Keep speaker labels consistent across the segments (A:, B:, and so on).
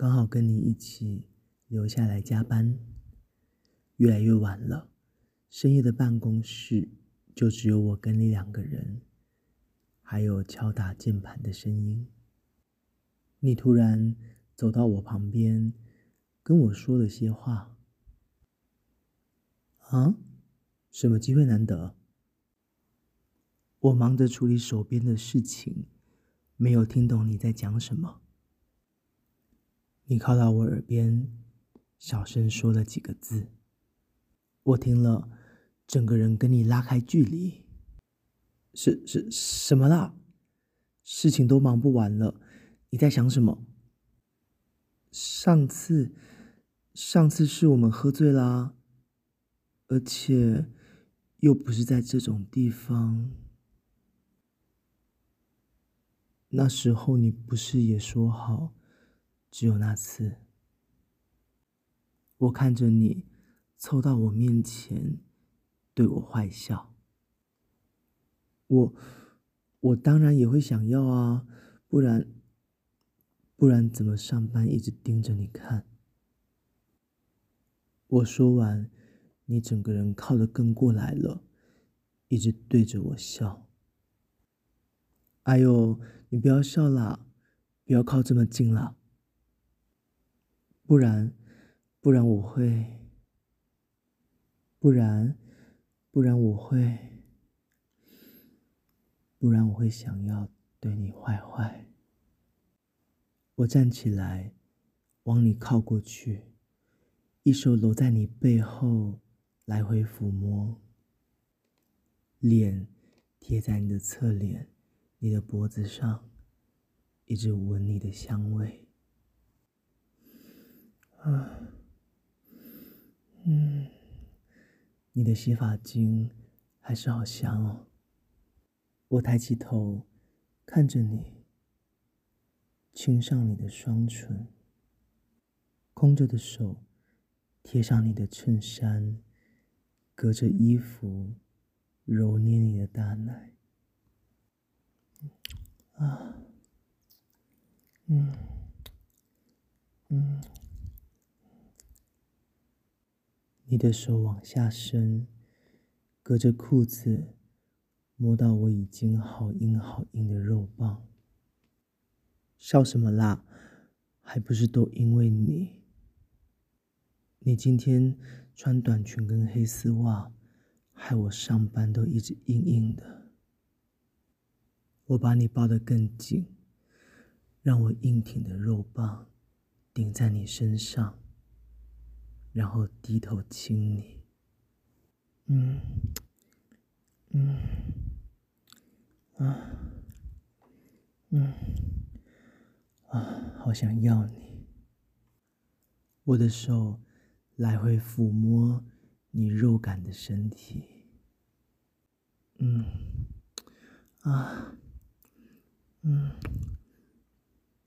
A: 刚好跟你一起留下来加班，越来越晚了，深夜的办公室就只有我跟你两个人，还有敲打键盘的声音。你突然走到我旁边，跟我说了些话。啊？什么机会难得？我忙着处理手边的事情，没有听懂你在讲什么。你靠到我耳边，小声说了几个字。我听了，整个人跟你拉开距离。是是什么啦？事情都忙不完了，你在想什么？上次，上次是我们喝醉啦，而且又不是在这种地方。那时候你不是也说好？只有那次，我看着你凑到我面前，对我坏笑。我，我当然也会想要啊，不然，不然怎么上班一直盯着你看？我说完，你整个人靠得更过来了，一直对着我笑。哎呦，你不要笑啦，不要靠这么近啦。不然，不然我会，不然，不然我会，不然我会想要对你坏坏。我站起来，往你靠过去，一手搂在你背后，来回抚摸，脸贴在你的侧脸，你的脖子上，一直闻你的香味。啊，嗯，你的洗发精还是好香哦。我抬起头看着你，亲上你的双唇，空着的手贴上你的衬衫，隔着衣服揉捏你的大奶。啊，嗯，嗯。你的手往下伸，隔着裤子摸到我已经好硬好硬的肉棒。笑什么啦？还不是都因为你。你今天穿短裙跟黑丝袜，害我上班都一直硬硬的。我把你抱得更紧，让我硬挺的肉棒顶在你身上。然后低头亲你，嗯，嗯，啊，嗯，啊，好想要你。我的手来回抚摸你肉感的身体，嗯，啊，嗯，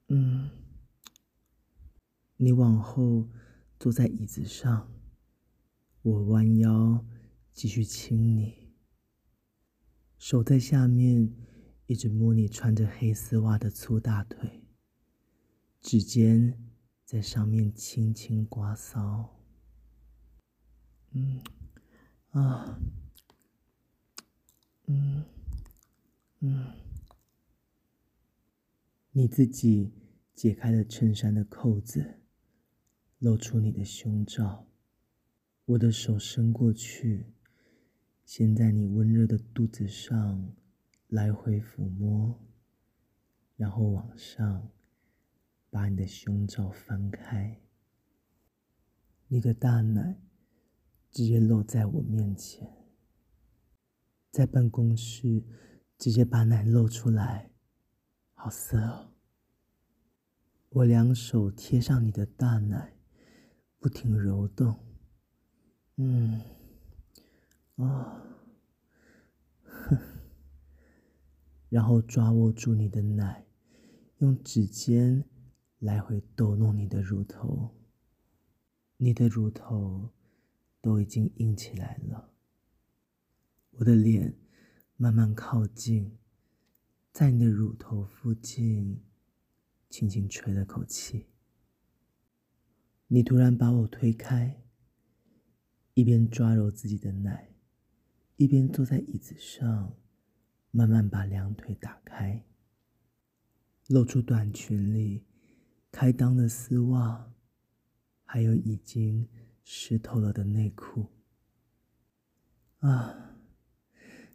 A: 嗯，你往后。坐在椅子上，我弯腰继续亲你，手在下面一直摸你穿着黑丝袜的粗大腿，指尖在上面轻轻刮搔。嗯，啊，嗯，嗯，你自己解开了衬衫的扣子。露出你的胸罩，我的手伸过去，先在你温热的肚子上来回抚摸，然后往上把你的胸罩翻开，你的大奶直接露在我面前，在办公室直接把奶露出来，好色哦！我两手贴上你的大奶。不停揉动，嗯，啊、哼，然后抓握住你的奶，用指尖来回抖弄你的乳头，你的乳头都已经硬起来了。我的脸慢慢靠近，在你的乳头附近轻轻吹了口气。你突然把我推开，一边抓揉自己的奶，一边坐在椅子上，慢慢把两腿打开，露出短裙里开裆的丝袜，还有已经湿透了的内裤。啊，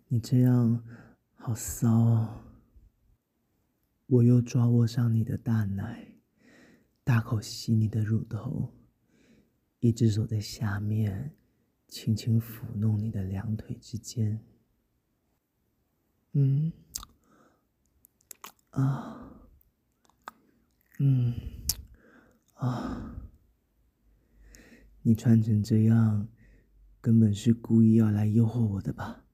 A: 你这样好骚哦！我又抓握上你的大奶。大口吸你的乳头，一只手在下面轻轻抚弄你的两腿之间。嗯，啊，嗯，啊，你穿成这样，根本是故意要来诱惑我的吧？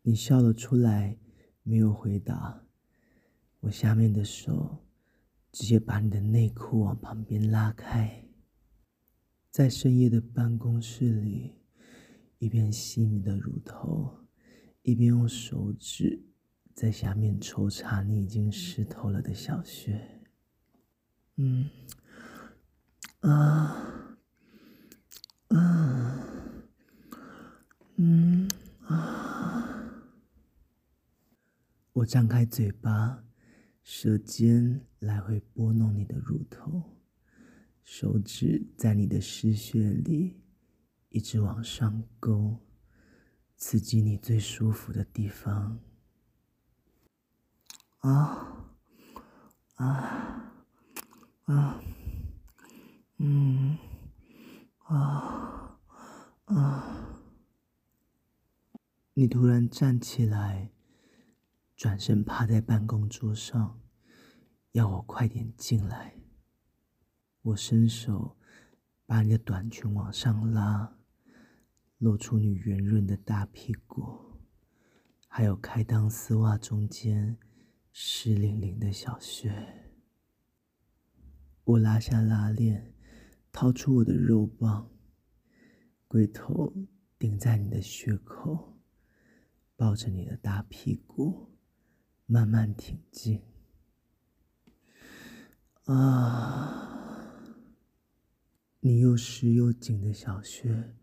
A: 你笑了出来，没有回答。我下面的手。直接把你的内裤往旁边拉开，在深夜的办公室里，一边吸你的乳头，一边用手指在下面抽查你已经湿透了的小穴。嗯，啊，啊，嗯，啊，我张开嘴巴。舌尖来回拨弄你的乳头，手指在你的湿穴里一直往上勾，刺激你最舒服的地方。啊，啊，啊，嗯，啊，啊，你突然站起来。转身趴在办公桌上，要我快点进来。我伸手把你的短裙往上拉，露出你圆润的大屁股，还有开裆丝袜中间湿淋淋的小穴。我拉下拉链，掏出我的肉棒，龟头顶在你的穴口，抱着你的大屁股。慢慢挺进，啊！你又湿又紧的小穴，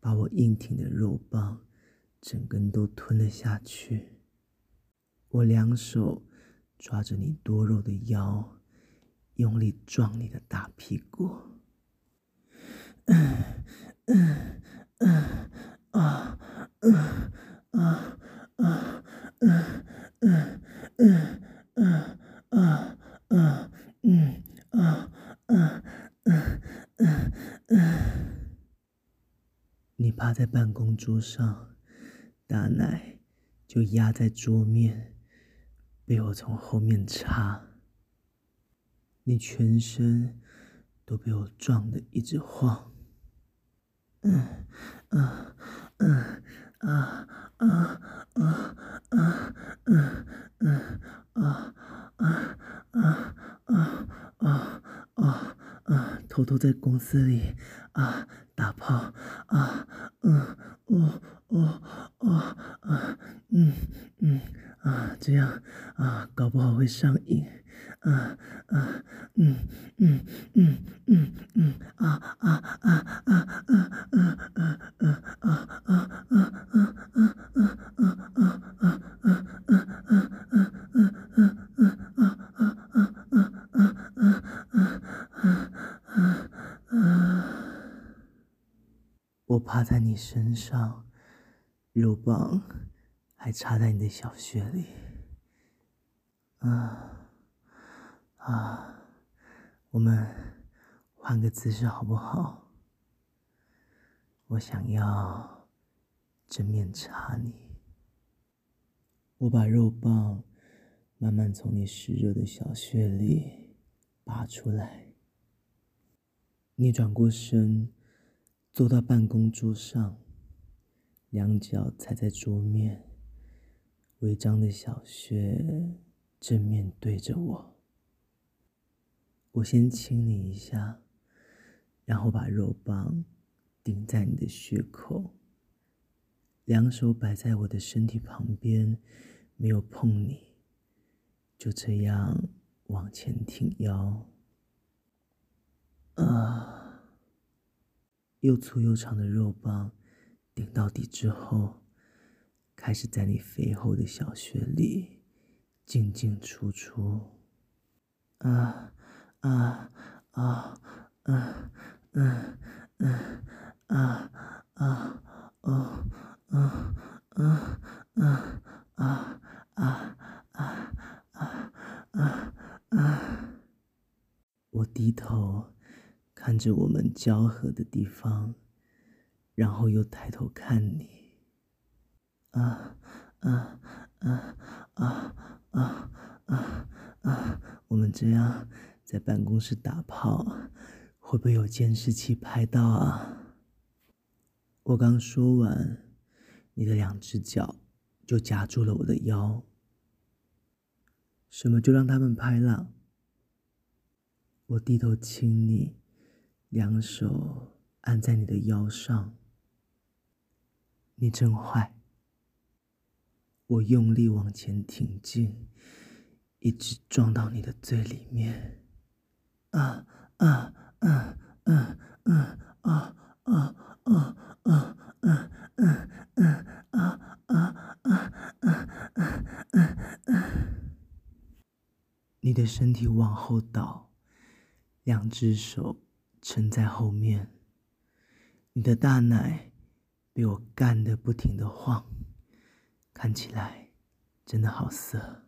A: 把我硬挺的肉棒整根都吞了下去。我两手抓着你多肉的腰，用力撞你的大屁股。嗯嗯嗯啊嗯啊啊嗯。嗯嗯嗯嗯嗯嗯嗯嗯嗯嗯。你趴在办公桌上，大奶，就压在桌面，被我从后面插。你全身都被我撞得一直晃。嗯嗯嗯。啊啊啊啊！嗯嗯啊啊啊啊啊啊啊！偷偷在公司里啊打炮啊嗯哦哦哦啊嗯嗯啊这样啊搞不好会上瘾啊啊嗯嗯嗯嗯嗯啊啊啊啊啊啊啊啊啊！趴在你身上，肉棒还插在你的小穴里。啊啊，我们换个姿势好不好？我想要正面插你。我把肉棒慢慢从你湿热的小穴里拔出来。你转过身。坐到办公桌上，两脚踩在桌面，微张的小穴正面对着我。我先亲你一下，然后把肉棒顶在你的穴口，两手摆在我的身体旁边，没有碰你，就这样往前挺腰。啊！又粗又长的肉棒顶到底之后，开始在你肥厚的小穴里进进出出。啊啊啊啊嗯嗯啊啊哦啊啊啊啊啊啊啊啊啊！我低头看着我们交合的地方，然后又抬头看你。啊啊啊啊啊啊啊！我们这样在办公室打炮，会不会有监视器拍到啊？我刚说完，你的两只脚就夹住了我的腰。什么就让他们拍了？我低头亲你，两手按在你的腰上。你真坏。我用力往前挺进，一直撞到你的最里面。啊啊啊啊啊啊啊啊啊啊啊啊啊啊！你的身体往后倒。两只手撑在后面，你的大奶被我干得不停的晃，看起来真的好色。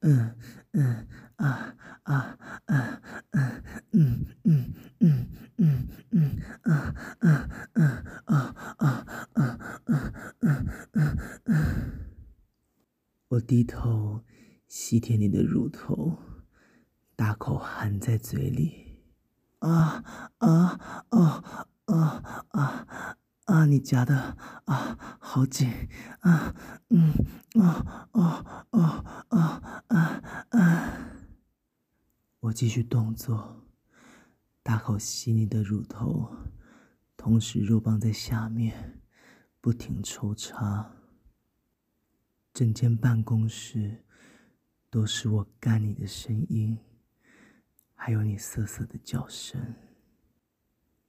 A: 嗯嗯啊啊啊嗯嗯嗯嗯嗯嗯啊啊啊啊啊啊啊啊啊！我低头吸舔你的乳头。大口含在嘴里，啊啊啊啊啊！你夹的啊，好紧啊，嗯啊啊啊啊啊啊！我继续动作，大口吸你的乳头，同时肉棒在下面不停抽插，整间办公室都是我干你的声音。还有你瑟瑟的叫声，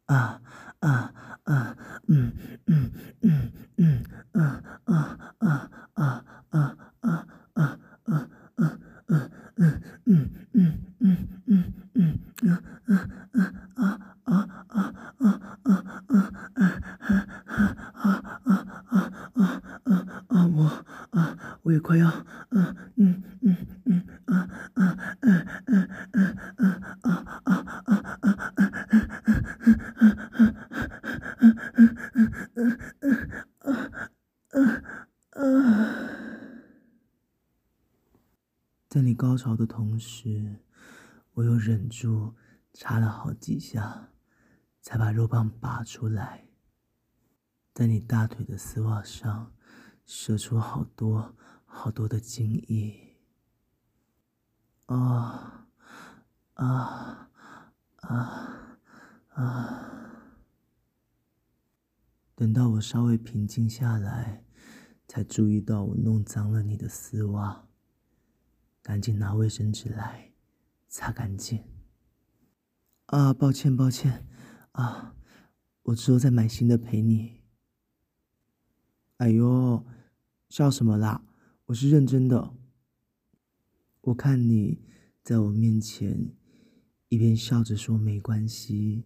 A: 啊啊啊，嗯嗯嗯嗯啊啊啊啊啊啊啊啊啊嗯嗯嗯嗯嗯嗯嗯啊啊啊啊啊啊啊啊啊啊啊啊啊啊！我啊，我也快要嗯嗯嗯嗯啊啊嗯嗯嗯。在你高潮的同时，我又忍住插了好几下，才把肉棒拔出来，在你大腿的丝袜上射出好多好多的精液。啊啊啊啊！等到我稍微平静下来，才注意到我弄脏了你的丝袜。赶紧拿卫生纸来，擦干净。啊，抱歉抱歉，啊，我之后再买新的陪你。哎呦，笑什么啦？我是认真的。我看你在我面前一边笑着说没关系，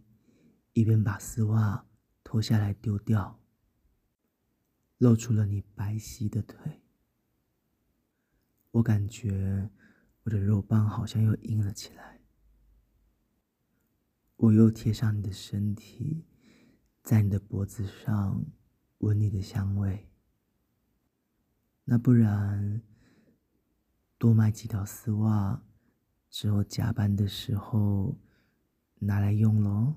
A: 一边把丝袜脱下来丢掉，露出了你白皙的腿。我感觉我的肉棒好像又硬了起来，我又贴上你的身体，在你的脖子上闻你的香味。那不然，多买几条丝袜，之后加班的时候拿来用喽。